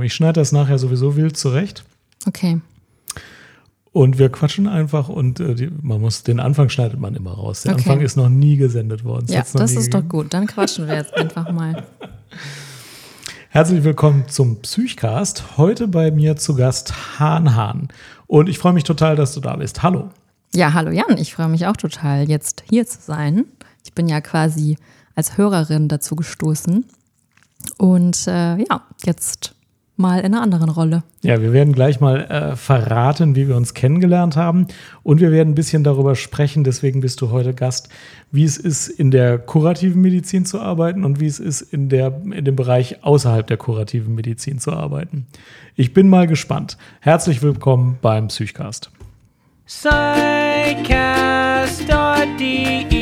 Ich schneide das nachher sowieso wild zurecht. Okay. Und wir quatschen einfach und äh, die, man muss, den Anfang schneidet man immer raus. Der Okay. Anfang ist noch nie gesendet worden. Ja, das ist doch gegeben. gut. Dann quatschen wir jetzt einfach mal. Herzlich willkommen zum Psychcast. Heute bei mir zu Gast Hahn Hahn. Und ich freue mich total, dass du da bist. Hallo. Ja, hallo Jan. Ich freue mich auch total, jetzt hier zu sein. Ich bin ja quasi als Hörerin dazu gestoßen. Und äh, ja, jetzt mal in einer anderen Rolle. Ja, wir werden gleich mal äh, verraten, wie wir uns kennengelernt haben. Und wir werden ein bisschen darüber sprechen, deswegen bist du heute Gast, wie es ist, in der kurativen Medizin zu arbeiten und wie es ist, in, der, in dem Bereich außerhalb der kurativen Medizin zu arbeiten. Ich bin mal gespannt. Herzlich willkommen beim Psychcast. Psychcast.de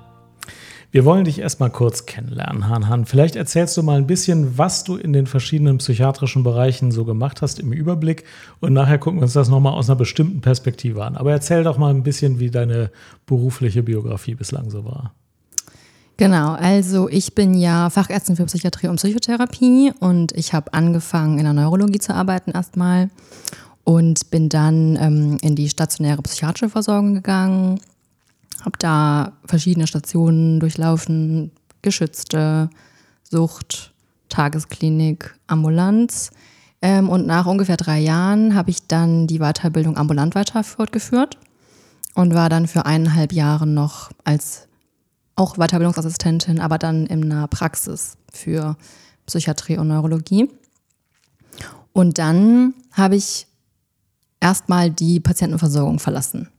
Wir wollen dich erstmal kurz kennenlernen, Hahn Hahn. Vielleicht erzählst du mal ein bisschen, was du in den verschiedenen psychiatrischen Bereichen so gemacht hast im Überblick. Und nachher gucken wir uns das nochmal aus einer bestimmten Perspektive an. Aber erzähl doch mal ein bisschen, wie deine berufliche Biografie bislang so war. Genau, also ich bin ja Fachärztin für Psychiatrie und Psychotherapie und ich habe angefangen in der Neurologie zu arbeiten erstmal und bin dann ähm, in die stationäre psychiatrische Versorgung gegangen, habe da verschiedene Stationen durchlaufen, geschützte Sucht, Tagesklinik, Ambulanz. Ähm, und nach ungefähr drei Jahren habe ich dann die Weiterbildung ambulant weiter fortgeführt und war dann für eineinhalb Jahre noch als auch Weiterbildungsassistentin, aber dann in einer Praxis für Psychiatrie und Neurologie. Und dann habe ich erstmal die Patientenversorgung verlassen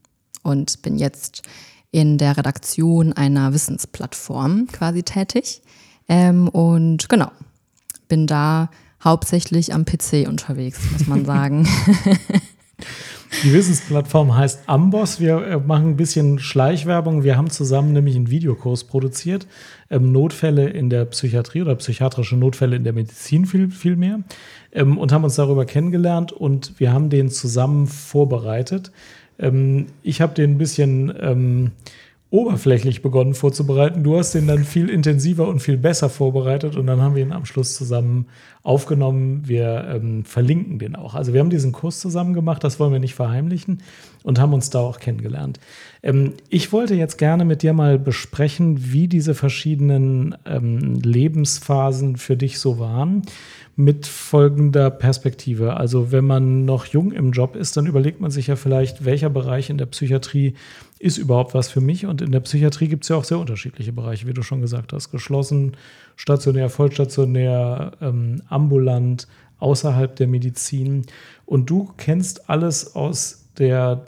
und bin jetzt in der Redaktion einer Wissensplattform quasi tätig. Ähm, und genau, bin da hauptsächlich am PC unterwegs, muss man sagen. Die Wissensplattform heißt Amboss. Wir äh, machen ein bisschen Schleichwerbung. Wir haben zusammen nämlich einen Videokurs produziert. Ähm, Notfälle in der Psychiatrie oder psychiatrische Notfälle in der Medizin viel, viel mehr. Ähm, und haben uns darüber kennengelernt und wir haben den zusammen vorbereitet. Ähm, ich habe den ein bisschen ähm, oberflächlich begonnen vorzubereiten. Du hast den dann viel intensiver und viel besser vorbereitet und dann haben wir ihn am Schluss zusammen aufgenommen. Wir ähm, verlinken den auch. Also wir haben diesen Kurs zusammen gemacht, das wollen wir nicht verheimlichen und haben uns da auch kennengelernt. Ähm, ich wollte jetzt gerne mit dir mal besprechen, wie diese verschiedenen ähm, Lebensphasen für dich so waren mit folgender Perspektive. Also wenn man noch jung im Job ist, dann überlegt man sich ja vielleicht, welcher Bereich in der Psychiatrie ist überhaupt was für mich. Und in der Psychiatrie gibt es ja auch sehr unterschiedliche Bereiche, wie du schon gesagt hast. Geschlossen, stationär, vollstationär, ähm, ambulant, außerhalb der Medizin. Und du kennst alles aus der,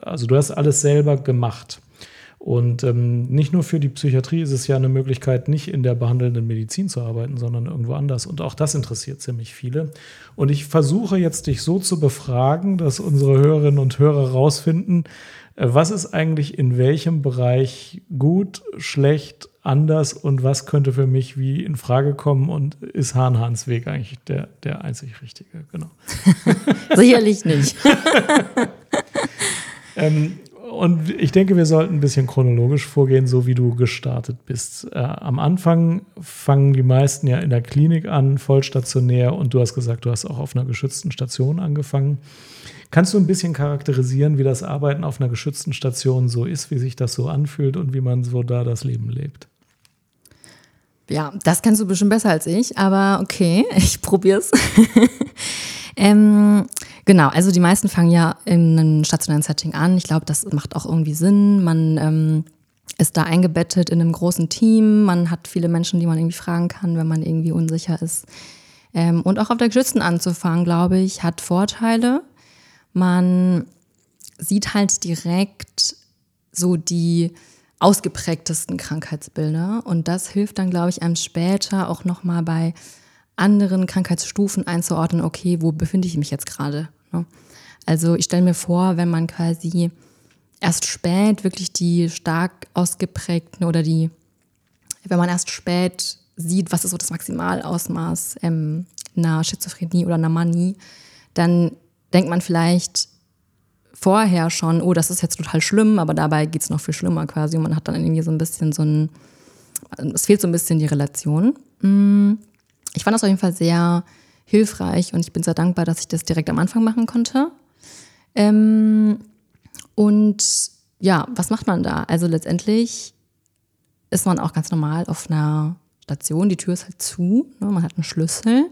also du hast alles selber gemacht. Und ähm, nicht nur für die Psychiatrie ist es ja eine Möglichkeit, nicht in der behandelnden Medizin zu arbeiten, sondern irgendwo anders. Und auch das interessiert ziemlich viele. Und ich versuche jetzt, dich so zu befragen, dass unsere Hörerinnen und Hörer rausfinden, äh, was ist eigentlich in welchem Bereich gut, schlecht, anders und was könnte für mich wie in Frage kommen und ist Hahn Hahns Weg eigentlich der, der einzig richtige? Genau. Sicherlich nicht. Ähm, und ich denke, wir sollten ein bisschen chronologisch vorgehen, so wie du gestartet bist. Äh, am Anfang fangen die meisten ja in der Klinik an, vollstationär, und du hast gesagt, du hast auch auf einer geschützten Station angefangen. Kannst du ein bisschen charakterisieren, wie das Arbeiten auf einer geschützten Station so ist, wie sich das so anfühlt und wie man so da das Leben lebt? Ja, das kennst du bestimmt besser als ich, aber okay, ich probier's. ähm, genau, also die meisten fangen ja in einem stationären Setting an. Ich glaube, das macht auch irgendwie Sinn. Man ähm, ist da eingebettet in einem großen Team. Man hat viele Menschen, die man irgendwie fragen kann, wenn man irgendwie unsicher ist. Ähm, und auch auf der geschützten anzufangen, glaube ich, hat Vorteile. Man sieht halt direkt so die ausgeprägtesten Krankheitsbilder und das hilft dann, glaube ich, einem später auch nochmal bei anderen Krankheitsstufen einzuordnen, okay, wo befinde ich mich jetzt gerade? Ne? Also ich stelle mir vor, wenn man quasi erst spät wirklich die stark ausgeprägten oder die, wenn man erst spät sieht, was ist so das Maximalausmaß ähm, einer Schizophrenie oder einer Manie, dann denkt man vielleicht vorher schon, oh, das ist jetzt total schlimm, aber dabei geht es noch viel schlimmer quasi. Und man hat dann irgendwie so ein bisschen so ein, es fehlt so ein bisschen die Relation. Mm, ich fand das auf jeden Fall sehr hilfreich und ich bin sehr dankbar, dass ich das direkt am Anfang machen konnte. Ähm, und ja, was macht man da? Also letztendlich ist man auch ganz normal auf einer Station, die Tür ist halt zu, ne? man hat einen Schlüssel.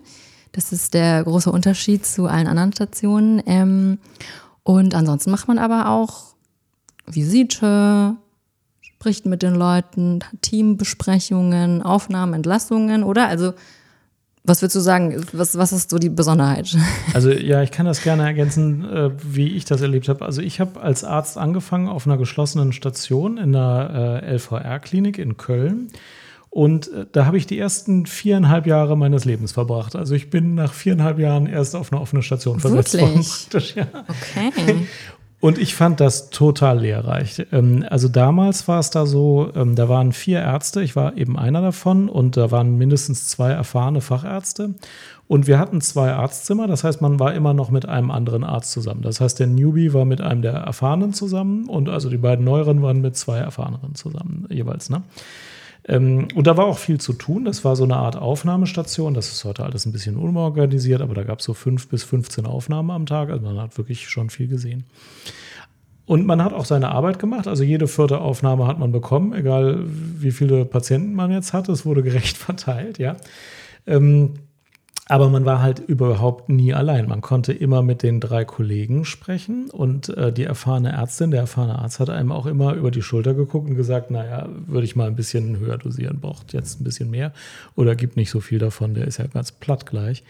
Das ist der große Unterschied zu allen anderen Stationen. Ähm, und ansonsten macht man aber auch Visite, spricht mit den Leuten, Teambesprechungen, Aufnahmen, Entlassungen, oder? Also was würdest du sagen? Was, was ist so die Besonderheit? Also ja, ich kann das gerne ergänzen, äh, wie ich das erlebt habe. Also ich habe als Arzt angefangen auf einer geschlossenen Station in der äh, LVR-Klinik in Köln. Und äh, da habe ich die ersten viereinhalb Jahre meines Lebens verbracht. Also ich bin nach viereinhalb Jahren erst auf eine offene Station versetzt worden. Praktisch, ja. Okay. Und ich fand das total lehrreich. Ähm, also damals war es da so, ähm, da waren vier Ärzte, ich war eben einer davon und da waren mindestens zwei erfahrene Fachärzte. Und wir hatten zwei Arztzimmer, das heißt, man war immer noch mit einem anderen Arzt zusammen. Das heißt, der Newbie war mit einem der Erfahrenen zusammen und also die beiden Neueren waren mit zwei Erfahreneren zusammen jeweils. Ne? Ähm, und da war auch viel zu tun. Das war so eine Art Aufnahmestation. Das ist heute alles ein bisschen unorganisiert, aber da gab es so fünf bis 15 Aufnahmen am Tag. Also man hat wirklich schon viel gesehen. Und man hat auch seine Arbeit gemacht. Also jede vierte Aufnahme hat man bekommen, egal wie viele Patienten man jetzt hatte. Es wurde gerecht verteilt, ja. Ähm, aber man war halt überhaupt nie allein. Man konnte immer mit den drei Kollegen sprechen und äh, die erfahrene Ärztin, der erfahrene Arzt hat einem auch immer über die Schulter geguckt und gesagt, naja, würde ich mal ein bisschen höher dosieren, braucht jetzt ein bisschen mehr oder gibt nicht so viel davon, der ist ja ganz platt gleich.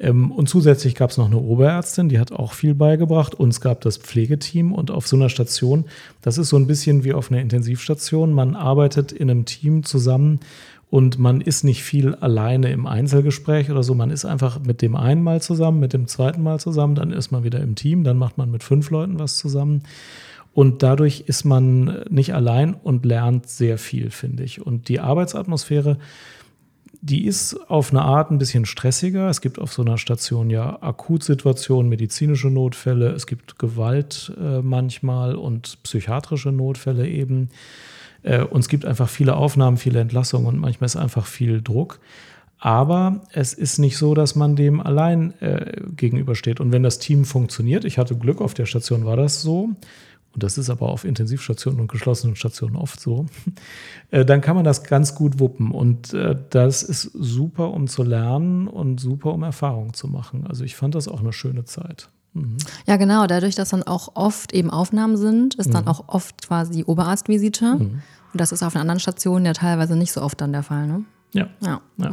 Ähm, und zusätzlich gab es noch eine Oberärztin, die hat auch viel beigebracht. Uns gab das Pflegeteam und auf so einer Station, das ist so ein bisschen wie auf einer Intensivstation, man arbeitet in einem Team zusammen und man ist nicht viel alleine im Einzelgespräch oder so. Man ist einfach mit dem einen Mal zusammen, mit dem zweiten Mal zusammen, dann ist man wieder im Team, dann macht man mit fünf Leuten was zusammen. Und dadurch ist man nicht allein und lernt sehr viel, finde ich. Und die Arbeitsatmosphäre, die ist auf eine Art ein bisschen stressiger. Es gibt auf so einer Station ja Akutsituationen, medizinische Notfälle, es gibt Gewalt äh, manchmal und psychiatrische Notfälle eben. Äh, und es gibt einfach viele Aufnahmen, viele Entlassungen und manchmal ist einfach viel Druck. Aber es ist nicht so, dass man dem allein äh, gegenübersteht. Und wenn das Team funktioniert, ich hatte Glück, auf der Station war das so, und das ist aber auf Intensivstationen und geschlossenen Stationen oft so, äh, dann kann man das ganz gut wuppen. Und äh, das ist super, um zu lernen und super, um Erfahrungen zu machen. Also ich fand das auch eine schöne Zeit. Mhm. Ja, genau. Dadurch, dass dann auch oft eben Aufnahmen sind, ist mhm. dann auch oft quasi Oberarztvisite. Mhm. Und das ist auf einer anderen Station ja teilweise nicht so oft dann der Fall, ne? Ja. ja. ja.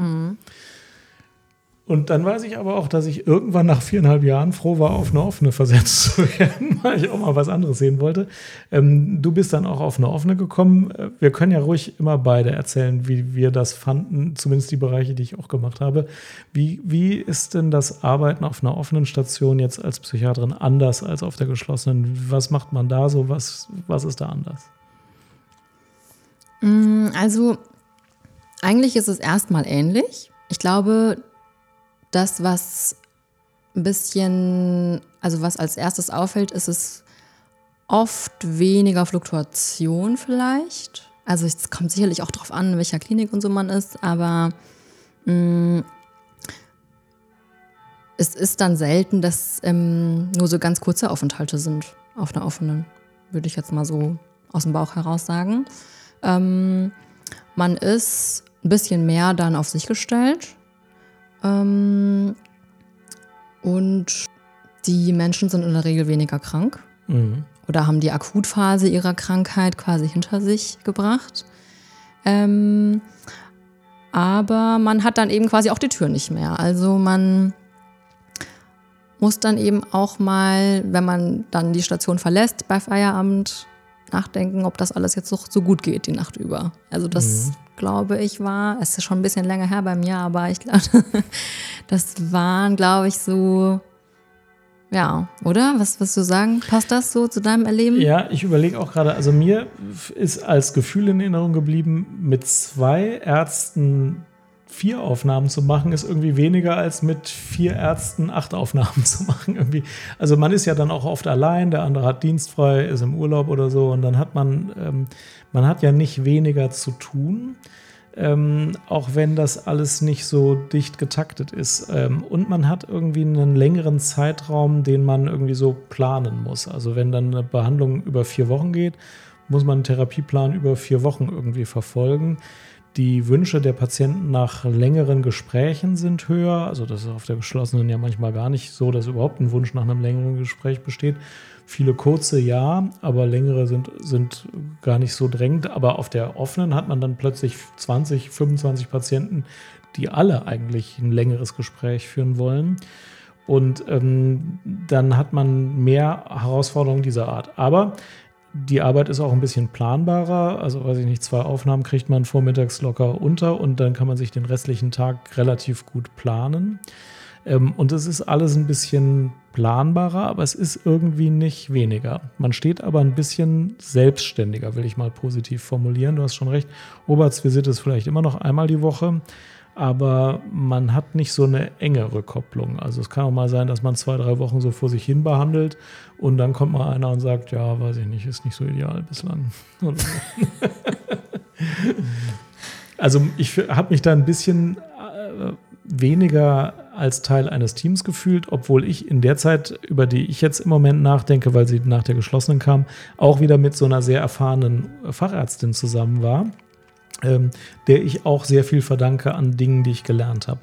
Und dann weiß ich aber auch, dass ich irgendwann nach viereinhalb Jahren froh war, auf eine offene versetzt zu werden, weil ich auch mal was anderes sehen wollte. Ähm, du bist dann auch auf eine offene gekommen. Äh, wir können ja ruhig immer beide erzählen, wie wir das fanden, zumindest die Bereiche, die ich auch gemacht habe. Wie, wie ist denn das Arbeiten auf einer offenen Station jetzt als Psychiaterin anders als auf der geschlossenen? Was macht man da so? Was, was ist da anders? Mm, also, eigentlich ist es erstmal ähnlich. Ich glaube, das, was ein bisschen, also was als erstes auffällt, ist es oft weniger Fluktuation vielleicht. Also es kommt sicherlich auch darauf an, in welcher Klinik und so man ist, aber mh, mm, es ist dann selten, dass ähm, nur so ganz kurze Aufenthalte sind auf einer offenen, würde ich jetzt mal so aus dem Bauch heraus sagen. Ähm, man ist ein bisschen mehr dann auf sich gestellt ähm, und die Menschen sind in der Regel weniger krank mhm. oder haben die Akutphase ihrer Krankheit quasi hinter sich gebracht. Ähm, aber man hat dann eben quasi auch die Tür nicht mehr. Also man muss dann eben auch mal, wenn man dann die Station verlässt bei Feierabend, nachdenken, ob das alles jetzt so, so gut geht die Nacht über. Also das mhm. Glaube ich war, es ist schon ein bisschen länger her bei mir, aber ich glaube, das waren, glaube ich, so Ja, oder? Was wirst du sagen? Passt das so zu deinem Erleben? Ja, ich überlege auch gerade, also mir ist als Gefühl in Erinnerung geblieben, mit zwei Ärzten vier Aufnahmen zu machen, ist irgendwie weniger als mit vier Ärzten acht Aufnahmen zu machen. Irgendwie. Also man ist ja dann auch oft allein, der andere hat dienstfrei, ist im Urlaub oder so und dann hat man, ähm, man hat ja nicht weniger zu tun. Ähm, auch wenn das alles nicht so dicht getaktet ist. Ähm, und man hat irgendwie einen längeren Zeitraum, den man irgendwie so planen muss. Also wenn dann eine Behandlung über vier Wochen geht, muss man einen Therapieplan über vier Wochen irgendwie verfolgen. Die Wünsche der Patienten nach längeren Gesprächen sind höher. Also das ist auf der geschlossenen ja manchmal gar nicht so, dass überhaupt ein Wunsch nach einem längeren Gespräch besteht. Viele kurze ja, aber längere sind, sind gar nicht so drängend. Aber auf der offenen hat man dann plötzlich 20, 25 Patienten, die alle eigentlich ein längeres Gespräch führen wollen. Und ähm, dann hat man mehr Herausforderungen dieser Art. Aber die Arbeit ist auch ein bisschen planbarer. Also, weiß ich nicht, zwei Aufnahmen kriegt man vormittags locker unter und dann kann man sich den restlichen Tag relativ gut planen. Ähm, und es ist alles ein bisschen planbarer, aber es ist irgendwie nicht weniger. Man steht aber ein bisschen selbstständiger, will ich mal positiv formulieren. Du hast schon recht. Obertsvisite ist vielleicht immer noch einmal die Woche aber man hat nicht so eine enge Rückkopplung. Also es kann auch mal sein, dass man zwei, drei Wochen so vor sich hin behandelt und dann kommt mal einer und sagt, ja, weiß ich nicht, ist nicht so ideal bislang. also ich habe mich da ein bisschen äh, weniger als Teil eines Teams gefühlt, obwohl ich in der Zeit, über die ich jetzt im Moment nachdenke, weil sie nach der geschlossenen kam, auch wieder mit so einer sehr erfahrenen Fachärztin zusammen war ähm, der ich auch sehr viel verdanke an Dingen, die ich gelernt habe.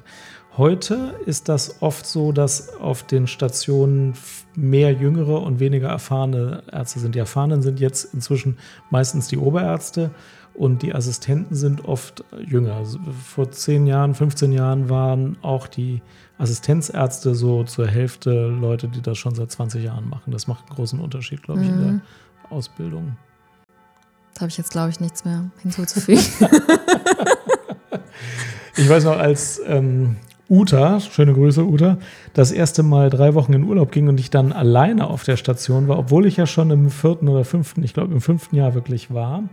Heute ist das oft so, dass auf den Stationen mehr jüngere und weniger erfahrene Ärzte sind. Die Erfahrenen sind jetzt inzwischen meistens die Oberärzte und die Assistenten sind oft jünger. Also vor 10 Jahren, 15 Jahren waren auch die Assistenzärzte so zur Hälfte Leute, die das schon seit 20 Jahren machen. Das macht einen großen Unterschied, glaube ich, mhm. in der mhm. Ausbildung. Da habe ich jetzt, glaube ich, nichts mehr hinzuzufügen. ich weiß noch, als ähm, Uta, schöne Grüße, Uta, das erste Mal drei Wochen in Urlaub ging und ich dann alleine auf der Station war, obwohl ich ja schon im vierten oder fünften, ich glaube im fünften Jahr wirklich war,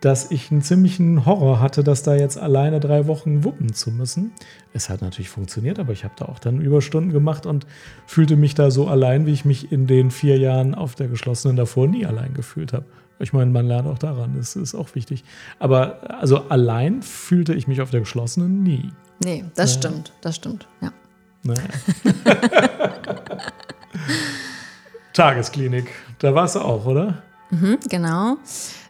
dass ich einen ziemlichen Horror hatte, das da jetzt alleine drei Wochen wuppen zu müssen. Es hat natürlich funktioniert, aber ich habe da auch dann Überstunden gemacht und fühlte mich da so allein, wie ich mich in den vier Jahren auf der geschlossenen davor nie allein gefühlt habe. Ich meine, man lernt auch daran, das ist auch wichtig. Aber also allein fühlte ich mich auf der geschlossenen nie. Nee, das ja. stimmt, das stimmt, ja. Naja. Tagesklinik, da warst du auch, oder? Mhm, genau.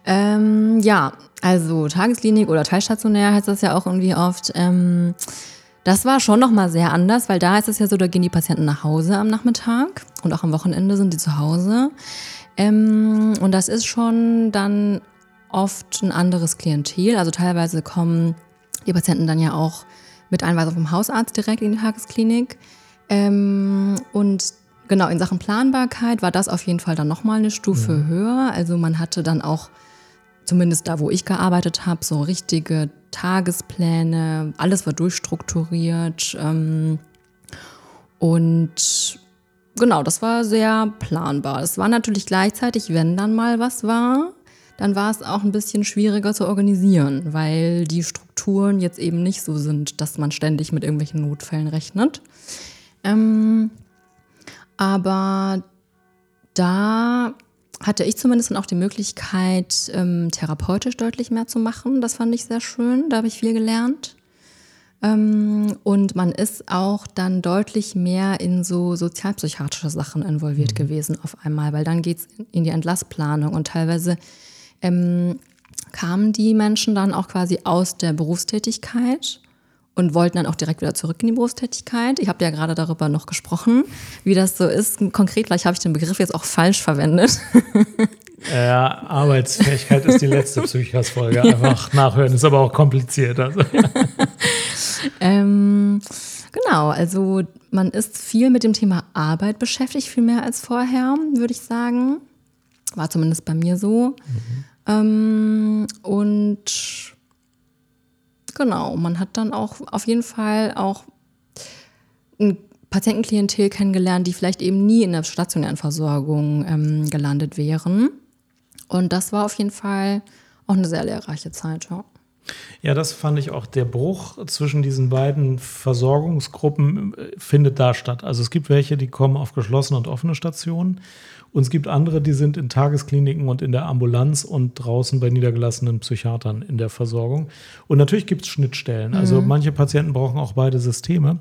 Ähm, ja, also Tagesklinik oder teilstationär heißt das ja auch irgendwie oft. Ähm, das war schon nochmal sehr anders, weil da ist es ja so, da gehen die Patienten nach Hause am Nachmittag und auch am Wochenende sind die zu Hause. Ähm, und das ist schon dann oft ein anderes Klientel. Also teilweise kommen die Patienten dann ja auch mit Einweisung vom Hausarzt direkt in die Tagesklinik. Ähm, und genau in Sachen Planbarkeit war das auf jeden Fall dann nochmal eine Stufe ja. höher. Also man hatte dann auch, zumindest da, wo ich gearbeitet habe, so richtige Tagespläne. Alles war durchstrukturiert. Ähm, und genau, das war sehr planbar. Es war natürlich gleichzeitig, wenn dann mal was war, dann war es auch ein bisschen schwieriger zu organisieren, weil die Strukturen jetzt eben nicht so sind, dass man ständig mit irgendwelchen Notfällen rechnet. Ähm, aber da hatte ich zumindest dann auch die Möglichkeit, ähm, therapeutisch deutlich mehr zu machen. Das fand ich sehr schön. Da habe ich viel gelernt. Ähm, und man ist auch dann deutlich mehr in so sozialpsychiatrische Sachen involviert mhm. gewesen auf einmal, weil dann geht es in die Entlassplanung und teilweise ähm, kamen die Menschen dann auch quasi aus der Berufstätigkeit und wollten dann auch direkt wieder zurück in die Berufstätigkeit. Ich habe ja gerade darüber noch gesprochen, wie das so ist. Konkret, vielleicht habe ich den Begriff jetzt auch falsch verwendet. Ja, Arbeitsfähigkeit ist die letzte Psychos-Folge. Einfach nachhören, ist aber auch kompliziert. Also. ähm, genau, also man ist viel mit dem Thema Arbeit beschäftigt, viel mehr als vorher, würde ich sagen. War zumindest bei mir so. Mhm. Ähm, und genau, man hat dann auch auf jeden Fall auch ein Patientenklientel kennengelernt, die vielleicht eben nie in der stationären Versorgung ähm, gelandet wären. Und das war auf jeden Fall auch eine sehr lehrreiche Zeit. Ja. Ja, das fand ich auch. Der Bruch zwischen diesen beiden Versorgungsgruppen äh, findet da statt. Also es gibt welche, die kommen auf geschlossene und offene Stationen. Und es gibt andere, die sind in Tageskliniken und in der Ambulanz und draußen bei niedergelassenen Psychiatern in der Versorgung. Und natürlich gibt es Schnittstellen. Also Mhm. manche Patienten brauchen auch beide Systeme.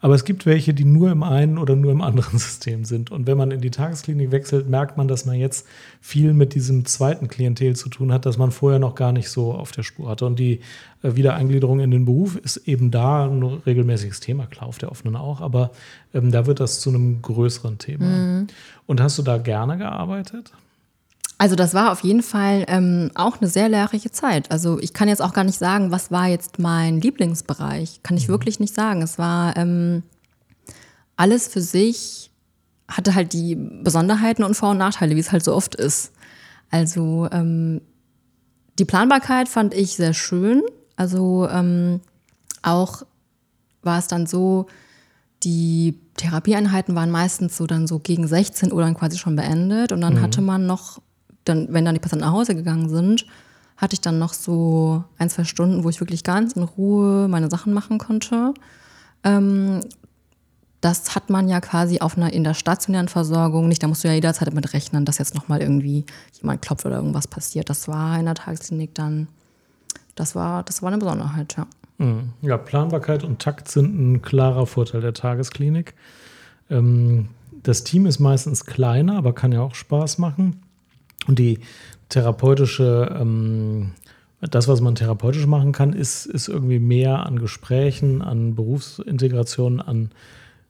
Aber es gibt welche, die nur im einen oder nur im anderen System sind. Und wenn man in die Tagesklinik wechselt, merkt man, dass man jetzt viel mit diesem zweiten Klientel zu tun hat, das man vorher noch gar nicht so auf der Spur hatte. Und die Wiedereingliederung in den Beruf ist eben da ein regelmäßiges Thema, klar, auf der offenen auch, aber ähm, da wird das zu einem größeren Thema. Und hast du da gerne gearbeitet? Also das war auf jeden Fall ähm, auch eine sehr lehrreiche Zeit. Also ich kann jetzt auch gar nicht sagen, was war jetzt mein Lieblingsbereich. Kann ich wirklich nicht sagen. Es war ähm, alles für sich, hatte halt die Besonderheiten und Vor- und Nachteile, wie es halt so oft ist. Also ähm, die Planbarkeit fand ich sehr schön. Also ähm, auch war es dann so, die Therapieeinheiten waren meistens so dann so gegen 16 Uhr dann quasi schon beendet und dann hatte man noch, dann, wenn dann die Patienten nach Hause gegangen sind, hatte ich dann noch so ein, zwei Stunden, wo ich wirklich ganz in Ruhe meine Sachen machen konnte. Ähm, das hat man ja quasi auf einer in der stationären Versorgung nicht. Da musst du ja jederzeit damit rechnen, dass jetzt nochmal irgendwie jemand klopft oder irgendwas passiert. Das war in der Tagesklinik dann, das war, das war eine Besonderheit, ja. Mhm. Ja, Planbarkeit und Takt sind ein klarer Vorteil der Tagesklinik. Ähm, das Team ist meistens kleiner, aber kann ja auch Spaß machen. Und die therapeutische, ähm, das, was man therapeutisch machen kann, ist, ist irgendwie mehr an Gesprächen, an Berufsintegration, an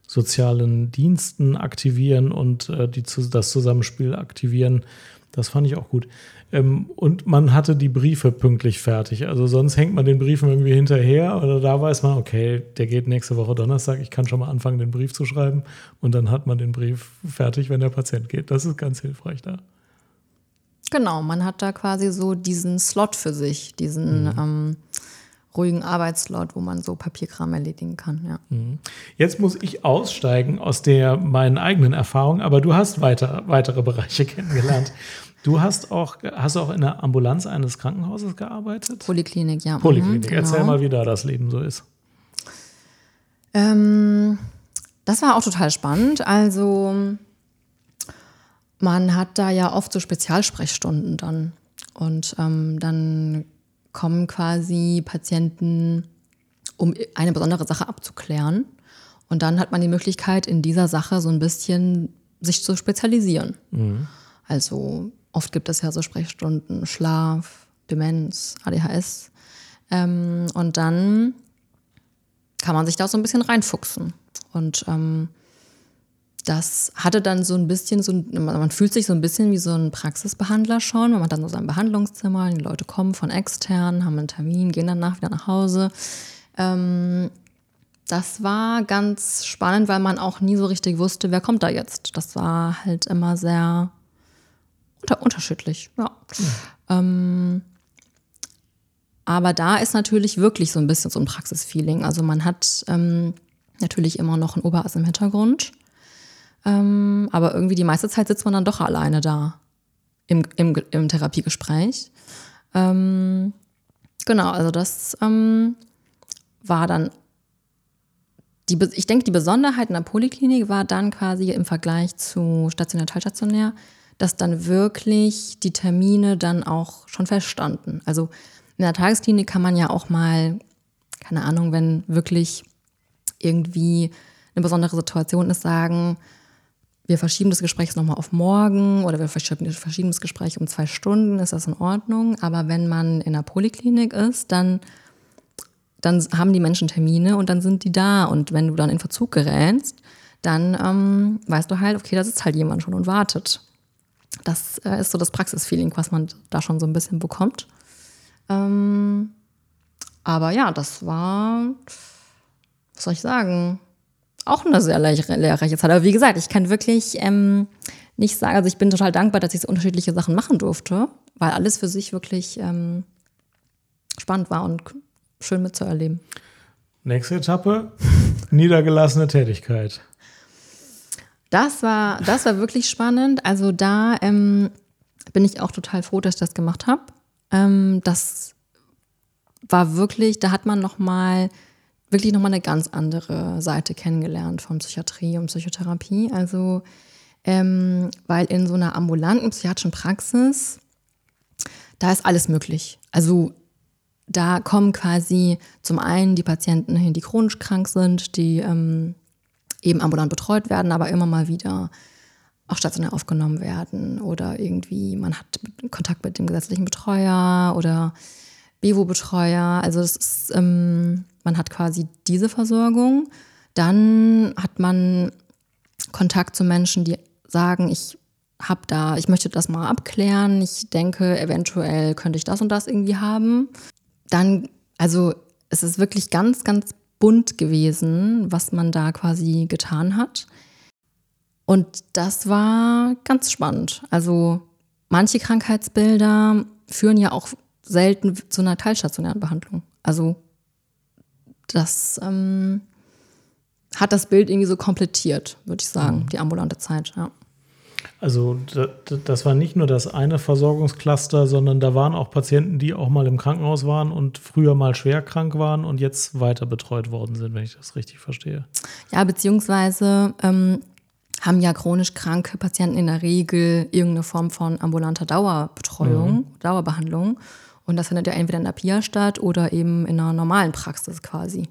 sozialen Diensten aktivieren und äh, die, das Zusammenspiel aktivieren. Das fand ich auch gut. Ähm, und man hatte die Briefe pünktlich fertig. Also sonst hängt man den Briefen irgendwie hinterher oder da weiß man, okay, der geht nächste Woche Donnerstag, ich kann schon mal anfangen, den Brief zu schreiben und dann hat man den Brief fertig, wenn der Patient geht. Das ist ganz hilfreich da. Genau, man hat da quasi so diesen Slot für sich, diesen ähm, ruhigen Arbeitsslot, wo man so Papierkram erledigen kann. Ja. Jetzt muss ich aussteigen aus der meinen eigenen Erfahrungen, aber du hast weiter, weitere Bereiche kennengelernt. Du hast auch, hast du auch in der Ambulanz eines Krankenhauses gearbeitet? Poliklinik, ja. Poliklinik. Mhm, Erzähl genau. mal, wie da das Leben so ist. Ähm, das war auch total spannend. Also man hat da ja oft so Spezialsprechstunden dann. Und ähm, dann kommen quasi Patienten, um eine besondere Sache abzuklären. Und dann hat man die Möglichkeit, in dieser Sache so ein bisschen sich zu spezialisieren. Also oft gibt es ja so Sprechstunden, Schlaf, Demenz, ADHS. Ähm, und dann kann man sich da so ein bisschen reinfuchsen. Und ähm, das hatte dann so ein bisschen, so ein, man fühlt sich so ein bisschen wie so ein Praxisbehandler schon. Man hat dann so sein Behandlungszimmer, die Leute kommen von extern, haben einen Termin, gehen danach wieder nach Hause. Ähm, das war ganz spannend, weil man auch nie so richtig wusste, wer kommt da jetzt. Das war halt immer sehr unter unterschiedlich, ja. Ähm, aber da ist natürlich wirklich so ein bisschen so ein Praxisfeeling. Also man hat ähm, natürlich immer noch einen Oberarzt im Hintergrund. Ähm, aber irgendwie die meiste Zeit sitzt man dann doch alleine da im, im, im Therapiegespräch. Ähm, genau, also das ähm, war dann, die, ich denke, die Besonderheit in der Poliklinik war dann quasi im Vergleich zu stationär, teilstationär, dass dann wirklich die Termine dann auch schon feststanden. Also in der Tagesklinik kann man ja auch mal, keine Ahnung, wenn wirklich irgendwie eine besondere Situation ist, sagen, wir verschieben das Gespräch nochmal auf morgen oder wir verschieben, das Gespräch um zwei Stunden, ist das in Ordnung. Aber wenn man in der Poliklinik ist, dann, dann haben die Menschen Termine und dann sind die da. Und wenn du dann in Verzug gerätst, dann ähm, weißt du halt, okay, da sitzt halt jemand schon und wartet. Das äh, ist so das Praxisfeeling, was man da schon so ein bisschen bekommt. Ähm, aber ja, das war, was soll ich sagen, auch eine sehr lehr- lehrreiche Zeit. Aber wie gesagt, ich kann wirklich ähm, nicht sagen, also ich bin total dankbar, dass ich so unterschiedliche Sachen machen durfte, weil alles für sich wirklich ähm, spannend war und schön mitzuerleben. Nächste Etappe, niedergelassene Tätigkeit. Das war, das war wirklich spannend. Also da ähm, bin ich auch total froh, dass ich das gemacht habe. Ähm, das war wirklich, da hat man noch mal wirklich noch mal eine ganz andere Seite kennengelernt von Psychiatrie und Psychotherapie. Also ähm, weil in so einer ambulanten psychiatrischen Praxis da ist alles möglich. Also da kommen quasi zum einen die Patienten hin, die chronisch krank sind, die ähm, eben ambulant betreut werden, aber immer mal wieder auch stationär aufgenommen werden oder irgendwie man hat Kontakt mit dem gesetzlichen Betreuer oder Bewo-Betreuer. Also das ist, ähm, man hat quasi diese Versorgung. Dann hat man Kontakt zu Menschen, die sagen, ich habe da, ich möchte das mal abklären. Ich denke, eventuell könnte ich das und das irgendwie haben. Dann, also es ist wirklich ganz, ganz bunt gewesen, was man da quasi getan hat. Und das war ganz spannend. Also manche Krankheitsbilder führen ja auch selten zu einer teilstationären Behandlung. Also das ähm, hat das Bild irgendwie so komplettiert, würde ich sagen, mhm. die ambulante Zeit. Ja. Also das war nicht nur das eine Versorgungscluster, sondern da waren auch Patienten, die auch mal im Krankenhaus waren und früher mal schwer krank waren und jetzt weiter betreut worden sind, wenn ich das richtig verstehe. Ja, beziehungsweise ähm, haben ja chronisch kranke Patienten in der Regel irgendeine Form von ambulanter Dauerbetreuung, mhm. Dauerbehandlung. Und das findet ja entweder in der PIA statt oder eben in einer normalen Praxis quasi.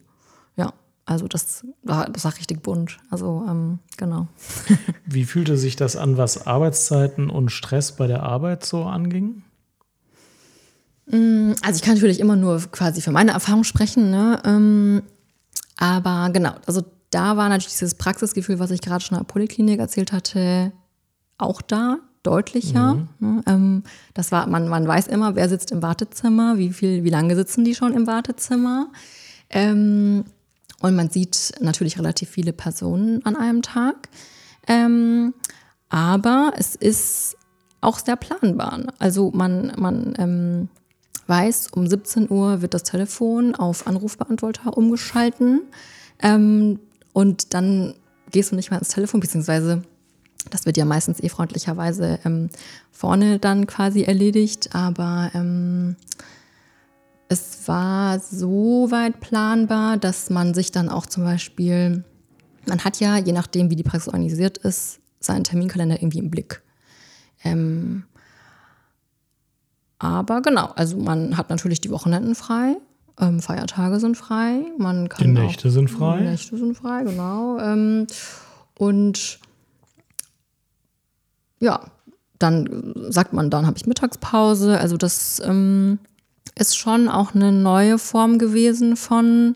Also das war, das war richtig bunt. Also ähm, genau. Wie fühlte sich das an, was Arbeitszeiten und Stress bei der Arbeit so anging? Mm, also ich kann natürlich immer nur quasi für meine Erfahrung sprechen, ne? Ähm, aber genau, also da war natürlich dieses Praxisgefühl, was ich gerade schon in der Poliklinik erzählt hatte, auch da, deutlicher. Mhm. Ne? Ähm, das war, man, man weiß immer, wer sitzt im Wartezimmer, wie viel, wie lange sitzen die schon im Wartezimmer. Ähm, und man sieht natürlich relativ viele Personen an einem Tag. Ähm, aber es ist auch sehr planbar. Also man, man ähm, weiß, um 17 Uhr wird das Telefon auf Anrufbeantworter umgeschalten. Ähm, und dann gehst du nicht mehr ins Telefon, beziehungsweise das wird ja meistens eh freundlicherweise ähm, vorne dann quasi erledigt. Aber ähm, es war so weit planbar, dass man sich dann auch zum Beispiel, man hat ja, je nachdem, wie die Praxis organisiert ist, seinen Terminkalender irgendwie im Blick. Ähm, aber genau, also man hat natürlich die Wochenenden frei, ähm, Feiertage sind frei, man kann die Nächte auch, sind frei. Die Nächte sind frei, genau. Ähm, und ja, dann sagt man, dann habe ich Mittagspause. Also das ähm, ist schon auch eine neue Form gewesen von,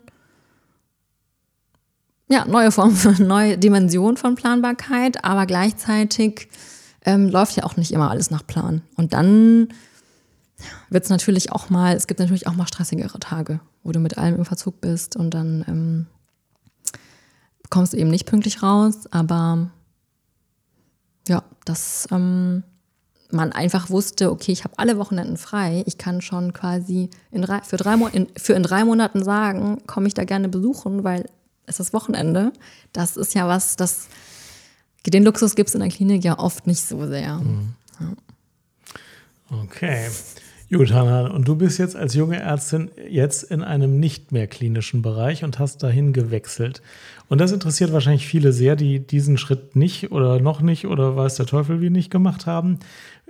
ja, neue Form, neue Dimension von Planbarkeit, aber gleichzeitig ähm, läuft ja auch nicht immer alles nach Plan. Und dann wird es natürlich auch mal, es gibt natürlich auch mal stressigere Tage, wo du mit allem im Verzug bist und dann ähm, kommst du eben nicht pünktlich raus, aber ja, das ähm, man einfach wusste, okay, ich habe alle Wochenenden frei, ich kann schon quasi in drei, für, drei, in, für in drei Monaten sagen, komme ich da gerne besuchen, weil es ist Wochenende. Das ist ja was, das den Luxus gibt es in der Klinik ja oft nicht so sehr. Mhm. Ja. Okay. Gut, Hannah, und du bist jetzt als junge Ärztin jetzt in einem nicht mehr klinischen Bereich und hast dahin gewechselt. Und das interessiert wahrscheinlich viele sehr, die diesen Schritt nicht oder noch nicht oder weiß der Teufel wie nicht gemacht haben.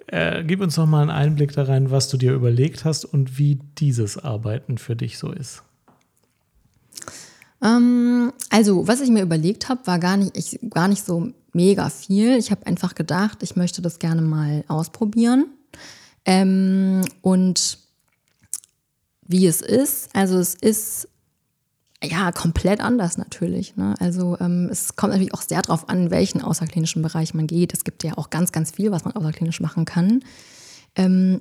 Äh, gib uns noch mal einen Einblick da rein, was du dir überlegt hast und wie dieses Arbeiten für dich so ist. Ähm, also, was ich mir überlegt habe, war gar nicht, ich, gar nicht so mega viel. Ich habe einfach gedacht, ich möchte das gerne mal ausprobieren ähm, und wie es ist, also es ist ja komplett anders natürlich. Ne? Also ähm, es kommt natürlich auch sehr darauf an, in welchen außerklinischen Bereich man geht. Es gibt ja auch ganz, ganz viel, was man außerklinisch machen kann. Ähm,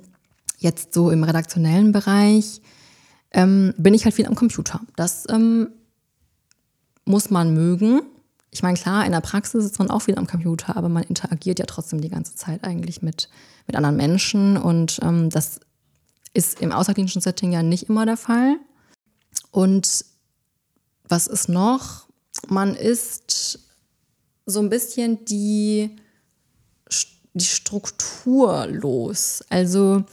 jetzt so im redaktionellen Bereich ähm, bin ich halt viel am Computer. Das ähm, muss man mögen. Ich meine, klar, in der Praxis ist man auch viel am Computer, aber man interagiert ja trotzdem die ganze Zeit eigentlich mit, mit anderen Menschen und ähm, das ist im außerklinischen Setting ja nicht immer der Fall. Und was ist noch? Man ist so ein bisschen die, die Struktur los. Also,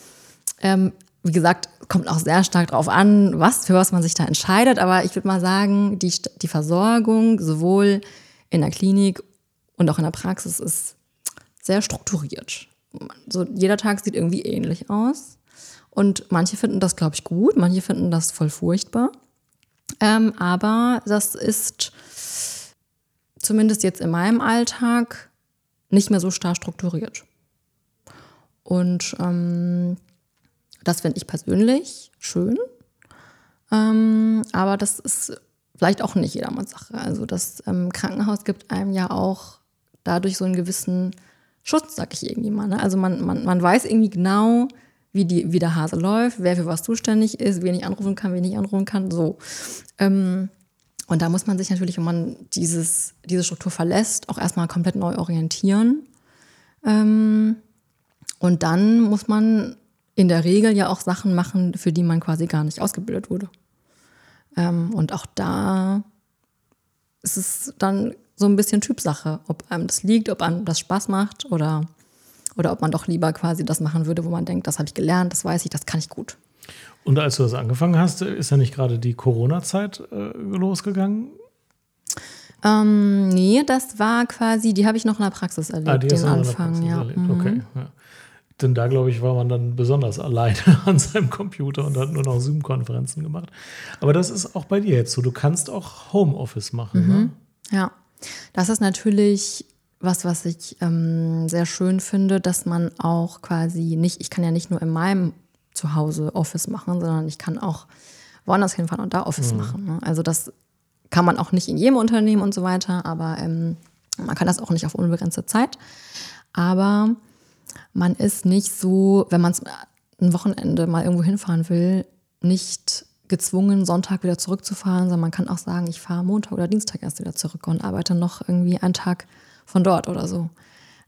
ähm, wie gesagt, kommt auch sehr stark darauf an, was für was man sich da entscheidet. Aber ich würde mal sagen, die, die Versorgung sowohl in der Klinik und auch in der Praxis ist sehr strukturiert. So, jeder Tag sieht irgendwie ähnlich aus. Und manche finden das, glaube ich, gut, manche finden das voll furchtbar. Ähm, aber das ist zumindest jetzt in meinem Alltag nicht mehr so starr strukturiert. Und ähm, das finde ich persönlich schön. Ähm, aber das ist vielleicht auch nicht jedermanns Sache. Also das ähm, Krankenhaus gibt einem ja auch dadurch so einen gewissen Schutz, sag ich irgendwie mal. Ne? Also man, man, man weiß irgendwie genau, wie, die, wie der Hase läuft, wer für was zuständig ist, wen ich anrufen kann, wen ich anrufen kann, so. Ähm, und da muss man sich natürlich, wenn man dieses, diese Struktur verlässt, auch erstmal komplett neu orientieren. Ähm, und dann muss man in der Regel ja auch Sachen machen, für die man quasi gar nicht ausgebildet wurde. Ähm, und auch da ist es dann so ein bisschen Typsache, ob einem das liegt, ob einem das Spaß macht oder, oder ob man doch lieber quasi das machen würde, wo man denkt, das habe ich gelernt, das weiß ich, das kann ich gut. Und als du das angefangen hast, ist ja nicht gerade die Corona-Zeit äh, losgegangen? Ähm, nee, das war quasi, die habe ich noch in der Praxis erlebt, ah, die den Anfang, Praxis ja. Mhm. Okay, ja. Denn da, glaube ich, war man dann besonders alleine an seinem Computer und hat nur noch Zoom-Konferenzen gemacht. Aber das ist auch bei dir jetzt so. Du kannst auch Homeoffice machen, mhm. ne? Ja. Das ist natürlich was, was ich ähm, sehr schön finde, dass man auch quasi nicht, ich kann ja nicht nur in meinem Zuhause Office machen, sondern ich kann auch woanders hinfahren und da Office mhm. machen. Ne? Also das kann man auch nicht in jedem Unternehmen und so weiter, aber ähm, man kann das auch nicht auf unbegrenzte Zeit. Aber man ist nicht so, wenn man ein Wochenende mal irgendwo hinfahren will, nicht gezwungen, Sonntag wieder zurückzufahren, sondern man kann auch sagen, ich fahre Montag oder Dienstag erst wieder zurück und arbeite noch irgendwie einen Tag von dort oder so.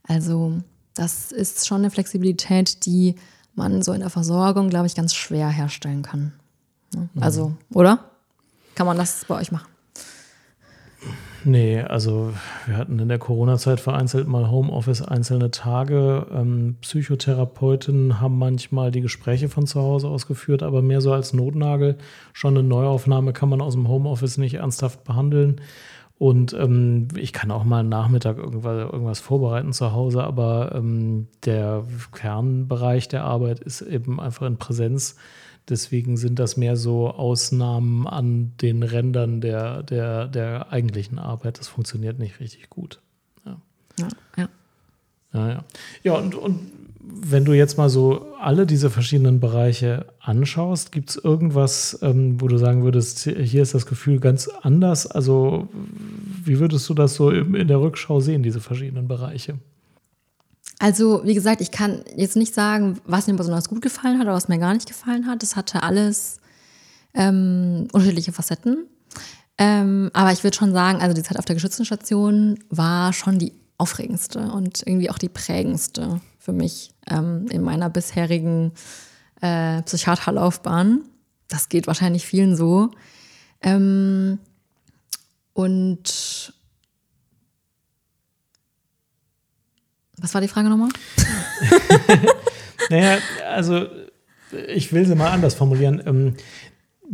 Also das ist schon eine Flexibilität, die man so in der Versorgung, glaube ich, ganz schwer herstellen kann. Mhm. Also, oder? Kann man das bei euch machen? Nee, also wir hatten in der Corona-Zeit vereinzelt mal Homeoffice einzelne Tage. Ähm, Psychotherapeuten haben manchmal die Gespräche von zu Hause ausgeführt, aber mehr so als Notnagel. Schon eine Neuaufnahme kann man aus dem Homeoffice nicht ernsthaft behandeln. Und ähm, ich kann auch mal am Nachmittag irgendwas, irgendwas vorbereiten zu Hause, aber ähm, der Kernbereich der Arbeit ist eben einfach in Präsenz Deswegen sind das mehr so Ausnahmen an den Rändern der, der, der eigentlichen Arbeit. Das funktioniert nicht richtig gut. Ja, ja. Ja, ja. ja. ja und, und wenn du jetzt mal so alle diese verschiedenen Bereiche anschaust, gibt es irgendwas, ähm, wo du sagen würdest, hier ist das Gefühl ganz anders? Also, wie würdest du das so in der Rückschau sehen, diese verschiedenen Bereiche? Also, wie gesagt, ich kann jetzt nicht sagen, was mir besonders gut gefallen hat oder was mir gar nicht gefallen hat. Das hatte alles ähm, unterschiedliche Facetten. Ähm, aber ich würde schon sagen, also die Zeit auf der geschützten Station war schon die aufregendste und irgendwie auch die prägendste für mich ähm, in meiner bisherigen äh, Psychiaterlaufbahn. Das geht wahrscheinlich vielen so. Ähm, und Was war die Frage nochmal? naja, also ich will sie mal anders formulieren.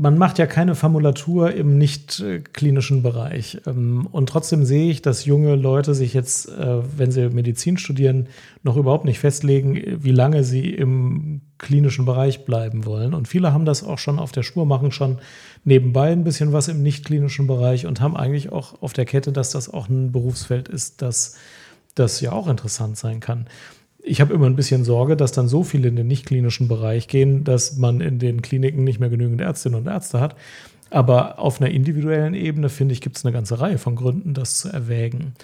Man macht ja keine Formulatur im nicht klinischen Bereich. Ähm, und trotzdem sehe ich, dass junge Leute sich jetzt, äh, wenn sie Medizin studieren, noch überhaupt nicht festlegen, wie lange sie im klinischen Bereich bleiben wollen. Und viele haben das auch schon auf der Spur, machen schon nebenbei ein bisschen was im nicht klinischen Bereich und haben eigentlich auch auf der Kette, dass das auch ein Berufsfeld ist, das das ja auch interessant sein kann. Ich habe immer ein bisschen Sorge, dass dann so viele in den nicht klinischen Bereich gehen, dass man in den Kliniken nicht mehr genügend Ärztinnen und Ärzte hat. Aber auf einer individuellen Ebene, finde ich, gibt es eine ganze Reihe von Gründen, das zu erwägen.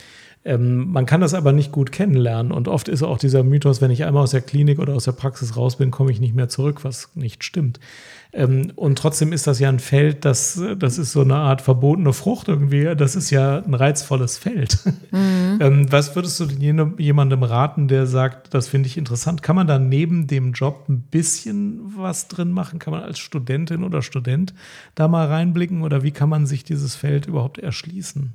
Ähm, man kann das aber nicht gut kennenlernen und oft ist auch dieser Mythos, wenn ich einmal aus der Klinik oder aus der Praxis raus bin, komme ich nicht mehr zurück, was nicht stimmt. Ähm, und trotzdem ist das ja ein Feld, das, das ist so eine Art verbotene Frucht irgendwie. Das ist ja ein reizvolles Feld. Mhm. ähm, was würdest du jemandem raten, der sagt, das finde ich interessant? Kann man da neben dem Job ein bisschen was drin machen? Kann man als Studentin oder Student da mal reinblicken oder wie kann man sich dieses Feld überhaupt erschließen?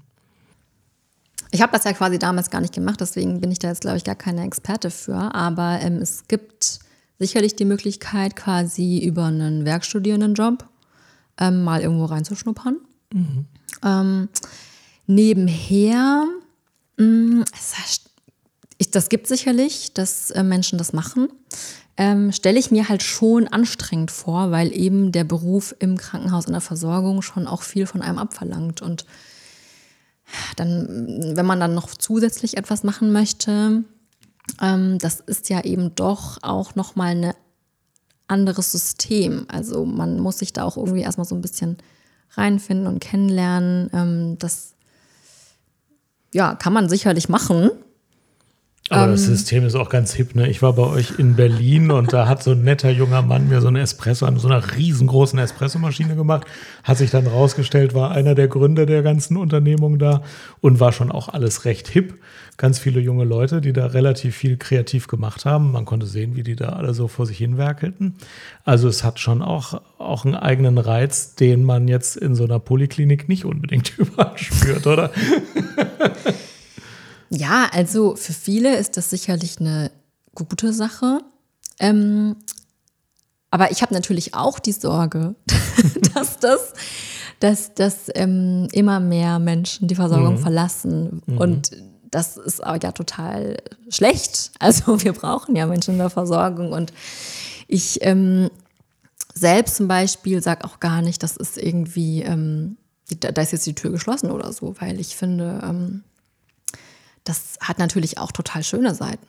ich habe das ja quasi damals gar nicht gemacht, deswegen bin ich da jetzt, glaube ich, gar keine Experte für. Aber ähm, es gibt sicherlich die Möglichkeit, quasi über einen Werkstudierendenjob ähm, mal irgendwo reinzuschnuppern. Ähm, nebenher, mh, ich, das gibt sicherlich, dass äh, Menschen das machen. Ähm, Stelle ich mir halt schon anstrengend vor, weil eben der Beruf im Krankenhaus in der Versorgung schon auch viel von einem abverlangt. Und dann, wenn man dann noch zusätzlich etwas machen möchte, das ist ja eben doch auch nochmal ein anderes System. Also man muss sich da auch irgendwie erstmal so ein bisschen reinfinden und kennenlernen. Ähm, das ja, kann man sicherlich machen. Aber das Ähm. System ist auch ganz hip. Ne? Ich war bei euch in Berlin und da hat so ein netter junger Mann mir so eine Espresso an so einer riesengroßen Espressomaschine gemacht. Hat sich dann rausgestellt, war einer der Gründer der ganzen Unternehmung da und war schon auch alles recht hip. Ganz viele junge Leute, die da relativ viel kreativ gemacht haben. Man konnte sehen, wie die da alle so vor sich hinwerkelten. Also es hat schon auch, auch einen eigenen Reiz, den man jetzt in so einer Poliklinik nicht unbedingt überall spürt, oder? Ja, also für viele ist das sicherlich eine gute Sache. Ähm, aber ich habe natürlich auch die Sorge, dass das, dass, dass ähm, immer mehr Menschen die Versorgung verlassen. Und das ist aber ja total schlecht. Also wir brauchen ja Menschen in der Versorgung. Und ich ähm, selbst zum Beispiel sage auch gar nicht, das ist irgendwie, ähm, da, da ist jetzt die Tür geschlossen oder so, weil ich finde, ähm, das hat natürlich auch total schöne Seiten.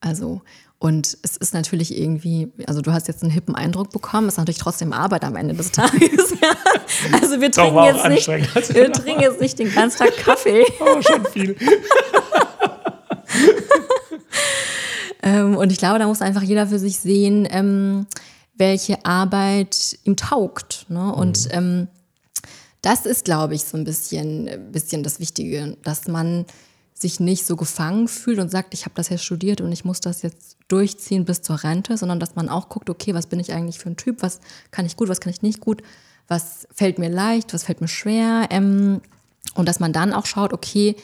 Also, und es ist natürlich irgendwie, also du hast jetzt einen hippen Eindruck bekommen, ist natürlich trotzdem Arbeit am Ende des Tages. ja. Also wir trinken, jetzt nicht, wir trinken jetzt nicht den ganzen Tag Kaffee. Oh, schon viel. Ähm, und ich glaube, da muss einfach jeder für sich sehen, ähm, welche Arbeit ihm taugt. Ne? Und ähm, das ist, glaube ich, so ein bisschen, bisschen das Wichtige, dass man sich nicht so gefangen fühlt und sagt, ich habe das jetzt studiert und ich muss das jetzt durchziehen bis zur Rente, sondern dass man auch guckt, okay, was bin ich eigentlich für ein Typ, was kann ich gut, was kann ich nicht gut, was fällt mir leicht, was fällt mir schwer ähm, und dass man dann auch schaut, okay,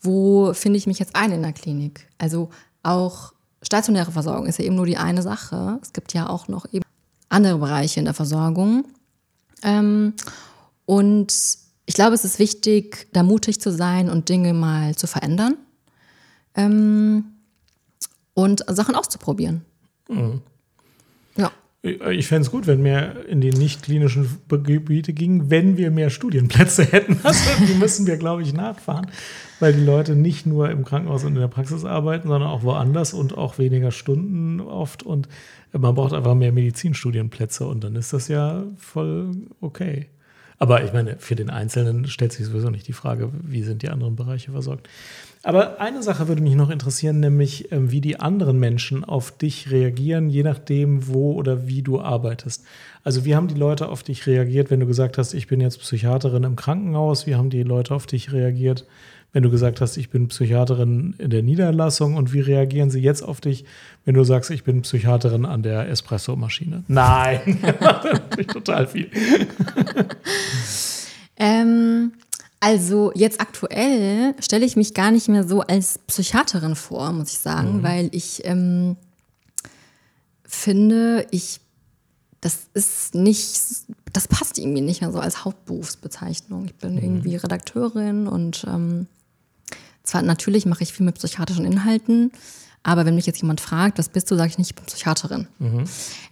wo finde ich mich jetzt ein in der Klinik? Also auch stationäre Versorgung ist ja eben nur die eine Sache. Es gibt ja auch noch eben andere Bereiche in der Versorgung. Ähm, und ich glaube, es ist wichtig, da mutig zu sein und Dinge mal zu verändern ähm, und Sachen auszuprobieren. Ja. Ich fände es gut, wenn mehr in die nicht klinischen Gebiete ging, wenn wir mehr Studienplätze hätten. Also die müssen wir, glaube ich, nachfahren, weil die Leute nicht nur im Krankenhaus und in der Praxis arbeiten, sondern auch woanders und auch weniger Stunden oft. Und man braucht einfach mehr Medizinstudienplätze und dann ist das ja voll okay. Aber ich meine, für den Einzelnen stellt sich sowieso nicht die Frage, wie sind die anderen Bereiche versorgt. Aber eine Sache würde mich noch interessieren, nämlich ähm, wie die anderen Menschen auf dich reagieren, je nachdem, wo oder wie du arbeitest. Also wie haben die Leute auf dich reagiert, wenn du gesagt hast, ich bin jetzt Psychiaterin im Krankenhaus? Wie haben die Leute auf dich reagiert, wenn du gesagt hast, ich bin Psychiaterin in der Niederlassung? Und wie reagieren sie jetzt auf dich, wenn du sagst, ich bin Psychiaterin an der Espresso-Maschine? Nein, natürlich total viel. Ähm, also jetzt aktuell stelle ich mich gar nicht mehr so als Psychiaterin vor, muss ich sagen, weil ich ähm, finde, ich das ist nicht, das passt irgendwie nicht mehr so als Hauptberufsbezeichnung. Ich bin irgendwie Redakteurin und ähm, zwar natürlich mache ich viel mit psychiatrischen Inhalten, aber wenn mich jetzt jemand fragt, was bist du, sage ich nicht, ich bin Psychiaterin.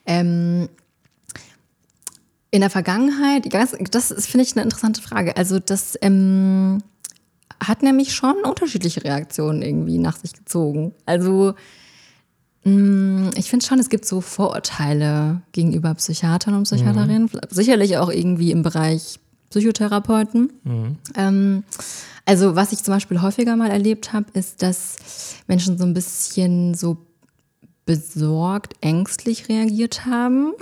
Ähm, in der Vergangenheit, das, das ist, finde ich, eine interessante Frage. Also das ähm, hat nämlich schon unterschiedliche Reaktionen irgendwie nach sich gezogen. Also mh, ich finde schon, es gibt so Vorurteile gegenüber Psychiatern und Psychiaterinnen. Sicherlich auch irgendwie im Bereich Psychotherapeuten. Ähm, also was ich zum Beispiel häufiger mal erlebt habe, ist, dass Menschen so ein bisschen so besorgt, ängstlich reagiert haben.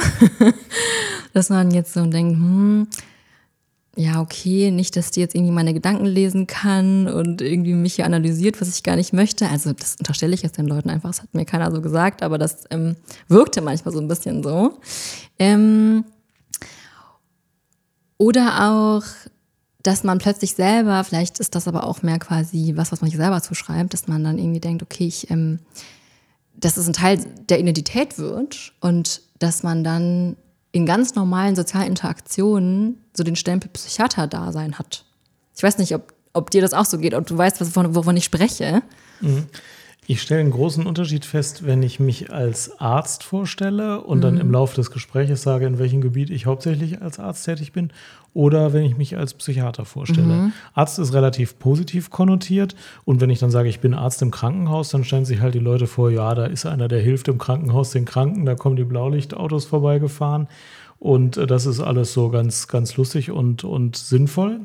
dass man jetzt so denkt, hm, ja, okay, nicht, dass die jetzt irgendwie meine Gedanken lesen kann und irgendwie mich hier analysiert, was ich gar nicht möchte. Also das unterstelle ich jetzt den Leuten einfach, das hat mir keiner so gesagt, aber das ähm, wirkte manchmal so ein bisschen so. Ähm, oder auch dass man plötzlich selber, vielleicht ist das aber auch mehr quasi was, was man sich selber zuschreibt, dass man dann irgendwie denkt, okay, ich, ähm, dass es ein Teil der Identität wird und dass man dann in ganz normalen sozialen Interaktionen so den Stempel Psychiater-Dasein hat. Ich weiß nicht, ob, ob dir das auch so geht, ob du weißt, wovon, wovon ich spreche. Mhm. Ich stelle einen großen Unterschied fest, wenn ich mich als Arzt vorstelle und mhm. dann im Laufe des Gesprächs sage, in welchem Gebiet ich hauptsächlich als Arzt tätig bin, oder wenn ich mich als Psychiater vorstelle. Mhm. Arzt ist relativ positiv konnotiert und wenn ich dann sage, ich bin Arzt im Krankenhaus, dann stellen sich halt die Leute vor, ja, da ist einer, der hilft im Krankenhaus den Kranken, da kommen die Blaulichtautos vorbeigefahren und äh, das ist alles so ganz, ganz lustig und, und sinnvoll.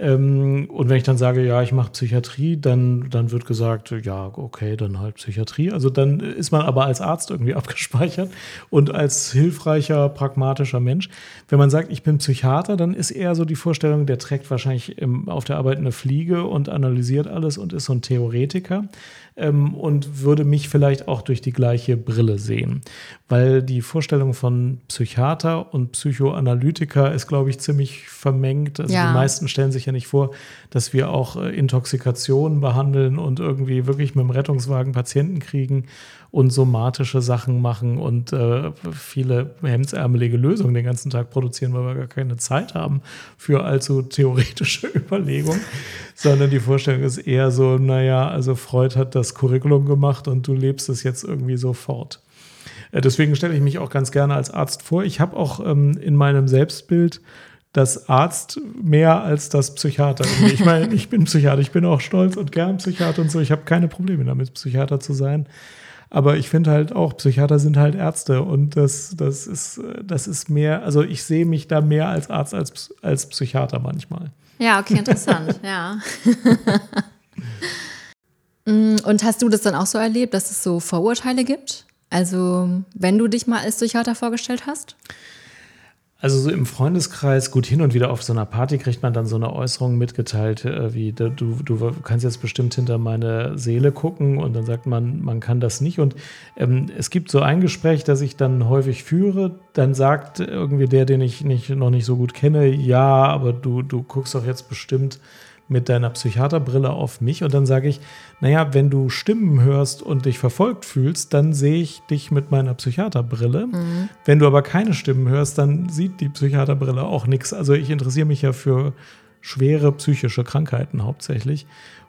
Ähm, und wenn ich dann sage, ja, ich mache Psychiatrie, dann, dann wird gesagt, ja, okay, dann halt Psychiatrie. Also dann ist man aber als Arzt irgendwie abgespeichert und als hilfreicher, pragmatischer Mensch. Wenn man sagt, ich bin Psychiater, dann ist eher so die Vorstellung, der trägt wahrscheinlich im, auf der Arbeit eine Fliege und analysiert alles und ist so ein Theoretiker ähm, und würde mich vielleicht auch durch die gleiche Brille sehen. Weil die Vorstellung von Psychiater und Psychoanalytiker ist, glaube ich, ziemlich vermengt. Also ja. die meisten stellen sich ja nicht vor, dass wir auch äh, Intoxikationen behandeln und irgendwie wirklich mit dem Rettungswagen Patienten kriegen und somatische Sachen machen und äh, viele hemdsärmelige Lösungen den ganzen Tag produzieren, weil wir gar keine Zeit haben für allzu theoretische Überlegungen, sondern die Vorstellung ist eher so, naja, also Freud hat das Curriculum gemacht und du lebst es jetzt irgendwie sofort. Äh, deswegen stelle ich mich auch ganz gerne als Arzt vor. Ich habe auch ähm, in meinem Selbstbild das Arzt mehr als das Psychiater. Ich meine, ich bin Psychiater, ich bin auch stolz und gern Psychiater und so. Ich habe keine Probleme damit, Psychiater zu sein. Aber ich finde halt auch, Psychiater sind halt Ärzte und das, das, ist, das ist mehr, also ich sehe mich da mehr als Arzt als, als Psychiater manchmal. Ja, okay, interessant, ja. Mm, und hast du das dann auch so erlebt, dass es so Vorurteile gibt? Also, wenn du dich mal als Psychiater vorgestellt hast? Also so im Freundeskreis, gut hin und wieder auf so einer Party kriegt man dann so eine Äußerung mitgeteilt, äh, wie du, du kannst jetzt bestimmt hinter meine Seele gucken und dann sagt man, man kann das nicht. Und ähm, es gibt so ein Gespräch, das ich dann häufig führe, dann sagt irgendwie der, den ich nicht, noch nicht so gut kenne, ja, aber du, du guckst doch jetzt bestimmt mit deiner Psychiaterbrille auf mich und dann sage ich, naja, wenn du Stimmen hörst und dich verfolgt fühlst, dann sehe ich dich mit meiner Psychiaterbrille. Mhm. Wenn du aber keine Stimmen hörst, dann sieht die Psychiaterbrille auch nichts. Also ich interessiere mich ja für schwere psychische Krankheiten hauptsächlich.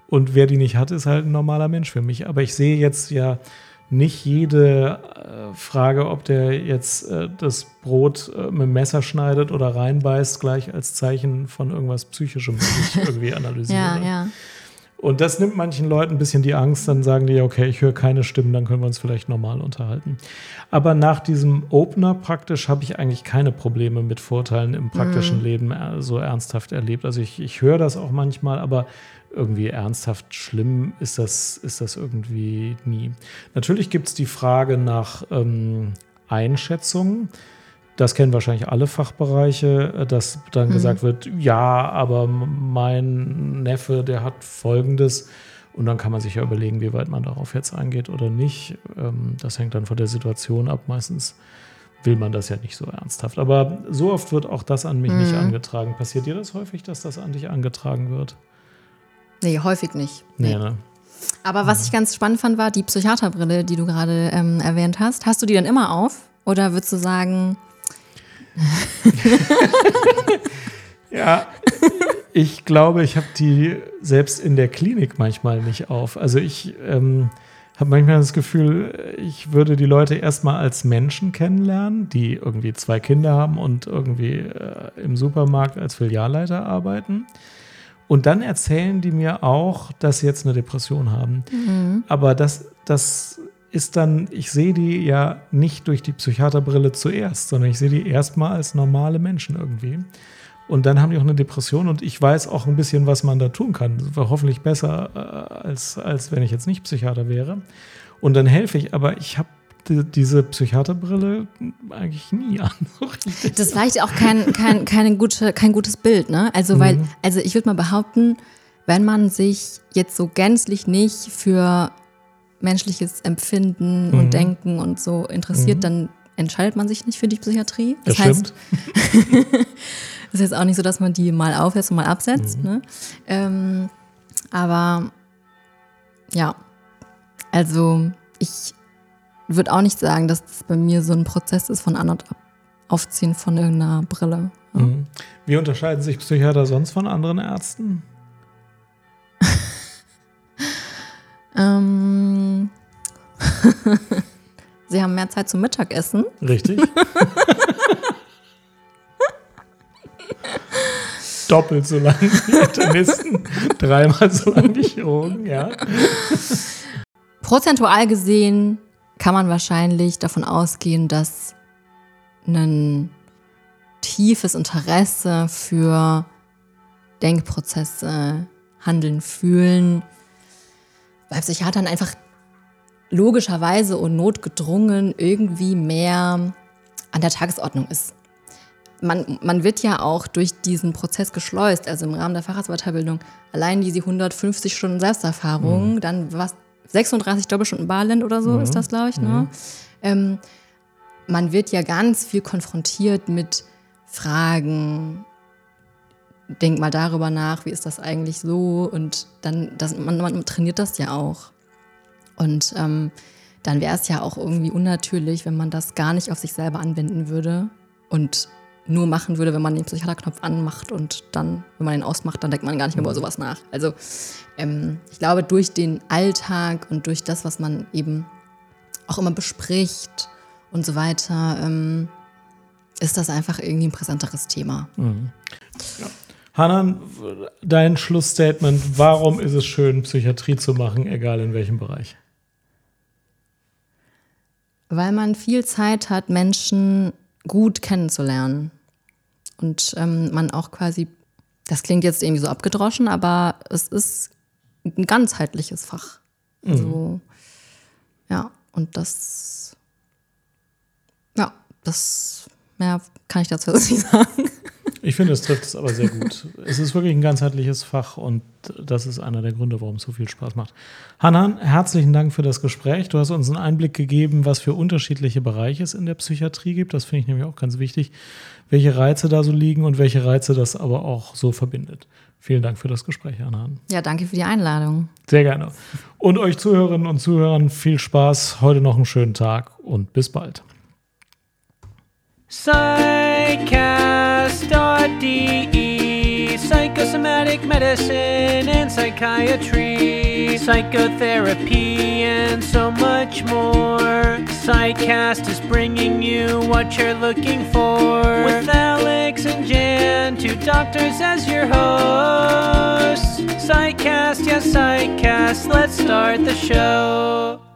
Und wer die nicht hat, ist halt ein normaler Mensch für mich. Aber ich sehe jetzt ja nicht jede äh, Frage, ob der jetzt äh, das Brot äh, mit dem Messer schneidet oder reinbeißt, gleich als Zeichen von irgendwas Psychischem irgendwie analysiere. ja, ja. Und das nimmt manchen Leuten ein bisschen die Angst, dann sagen die, okay, ich höre keine Stimmen, dann können wir uns vielleicht normal unterhalten. Aber nach diesem Opener praktisch habe ich eigentlich keine Probleme mit Vorteilen im praktischen mhm. Leben so ernsthaft erlebt. Also ich, ich höre das auch manchmal, aber irgendwie ernsthaft schlimm ist das, ist das irgendwie nie. Natürlich gibt es die Frage nach ähm, Einschätzungen. Das kennen wahrscheinlich alle Fachbereiche, äh, dass dann mhm. gesagt wird, ja, aber mein Neffe, der hat Folgendes. Und dann kann man sich ja überlegen, wie weit man darauf jetzt eingeht oder nicht. Ähm, das hängt dann von der Situation ab. Meistens will man das ja nicht so ernsthaft. Aber so oft wird auch das an mich mhm. nicht angetragen. Passiert dir das häufig, dass das an dich angetragen wird? Nee, häufig nicht. Nee. nee ne? Aber was ich ganz spannend fand, war die Psychiaterbrille, die du gerade ähm, erwähnt hast. Hast du die dann immer auf? Oder würdest du sagen. ja, ich glaube, ich habe die selbst in der Klinik manchmal nicht auf. Also ich ähm, habe manchmal das Gefühl, ich würde die Leute erstmal als Menschen kennenlernen, die irgendwie zwei Kinder haben und irgendwie äh, im Supermarkt als Filialleiter arbeiten. Und dann erzählen die mir auch, dass sie jetzt eine Depression haben. Mhm. Aber das, das ist dann, ich sehe die ja nicht durch die Psychiaterbrille zuerst, sondern ich sehe die erstmal als normale Menschen irgendwie. Und dann haben die auch eine Depression und ich weiß auch ein bisschen, was man da tun kann. Das war hoffentlich besser, äh, als, als wenn ich jetzt nicht Psychiater wäre. Und dann helfe ich, aber ich habe die, diese Psychiaterbrille eigentlich nie an. das ist vielleicht auch kein, kein, keine gute, kein gutes Bild, ne? Also, mhm. weil, also ich würde mal behaupten, wenn man sich jetzt so gänzlich nicht für menschliches Empfinden mhm. und Denken und so interessiert, mhm. dann entscheidet man sich nicht für die Psychiatrie. Das, das heißt, ist jetzt auch nicht so, dass man die mal aufsetzt und mal absetzt. Ne? Ähm, aber ja, also ich würde auch nicht sagen, dass das bei mir so ein Prozess ist von An- und Aufziehen von irgendeiner Brille. Ja. Mhm. Wie unterscheiden sich Psychiater sonst von anderen Ärzten? Ähm, Sie haben mehr Zeit zum Mittagessen. Richtig? Doppelt so lang wie Internisten, dreimal so lang wie Chirurgen, ja. Prozentual gesehen kann man wahrscheinlich davon ausgehen, dass ein tiefes Interesse für Denkprozesse, Handeln, Fühlen bei Psychiatern einfach logischerweise und notgedrungen irgendwie mehr an der Tagesordnung ist. Man, man wird ja auch durch diesen Prozess geschleust, also im Rahmen der Facharztweiterbildung. Allein diese 150 Stunden Selbsterfahrung, dann was 36 Doppelstunden Barland oder so ist das, glaube ich. Ne? Ähm, man wird ja ganz viel konfrontiert mit Fragen. Denk mal darüber nach, wie ist das eigentlich so? Und dann, das, man, man trainiert das ja auch. Und ähm, dann wäre es ja auch irgendwie unnatürlich, wenn man das gar nicht auf sich selber anwenden würde und nur machen würde, wenn man den Psychiaterknopf anmacht und dann, wenn man den ausmacht, dann denkt man gar nicht mehr über sowas nach. Also ähm, ich glaube, durch den Alltag und durch das, was man eben auch immer bespricht und so weiter, ähm, ist das einfach irgendwie ein präsenteres Thema. Hanan, dein Schlussstatement, warum ist es schön, Psychiatrie zu machen, egal in welchem Bereich? Weil man viel Zeit hat, Menschen gut kennenzulernen. Und ähm, man auch quasi, das klingt jetzt irgendwie so abgedroschen, aber es ist ein ganzheitliches Fach. Also, ja, und das, ja, das, mehr kann ich dazu nicht sagen. Ich finde, es trifft es aber sehr gut. es ist wirklich ein ganzheitliches Fach und das ist einer der Gründe, warum es so viel Spaß macht. Hanan, herzlichen Dank für das Gespräch. Du hast uns einen Einblick gegeben, was für unterschiedliche Bereiche es in der Psychiatrie gibt. Das finde ich nämlich auch ganz wichtig, welche Reize da so liegen und welche Reize das aber auch so verbindet. Vielen Dank für das Gespräch, Hanan. Ja, danke für die Einladung. Sehr gerne. Und euch Zuhörerinnen und Zuhörern viel Spaß, heute noch einen schönen Tag und bis bald. Psychcast.de Psychosomatic medicine and psychiatry, psychotherapy, and so much more. Psychcast is bringing you what you're looking for. With Alex and Jan, two doctors as your hosts. Psychcast, yes, Psychcast, let's start the show.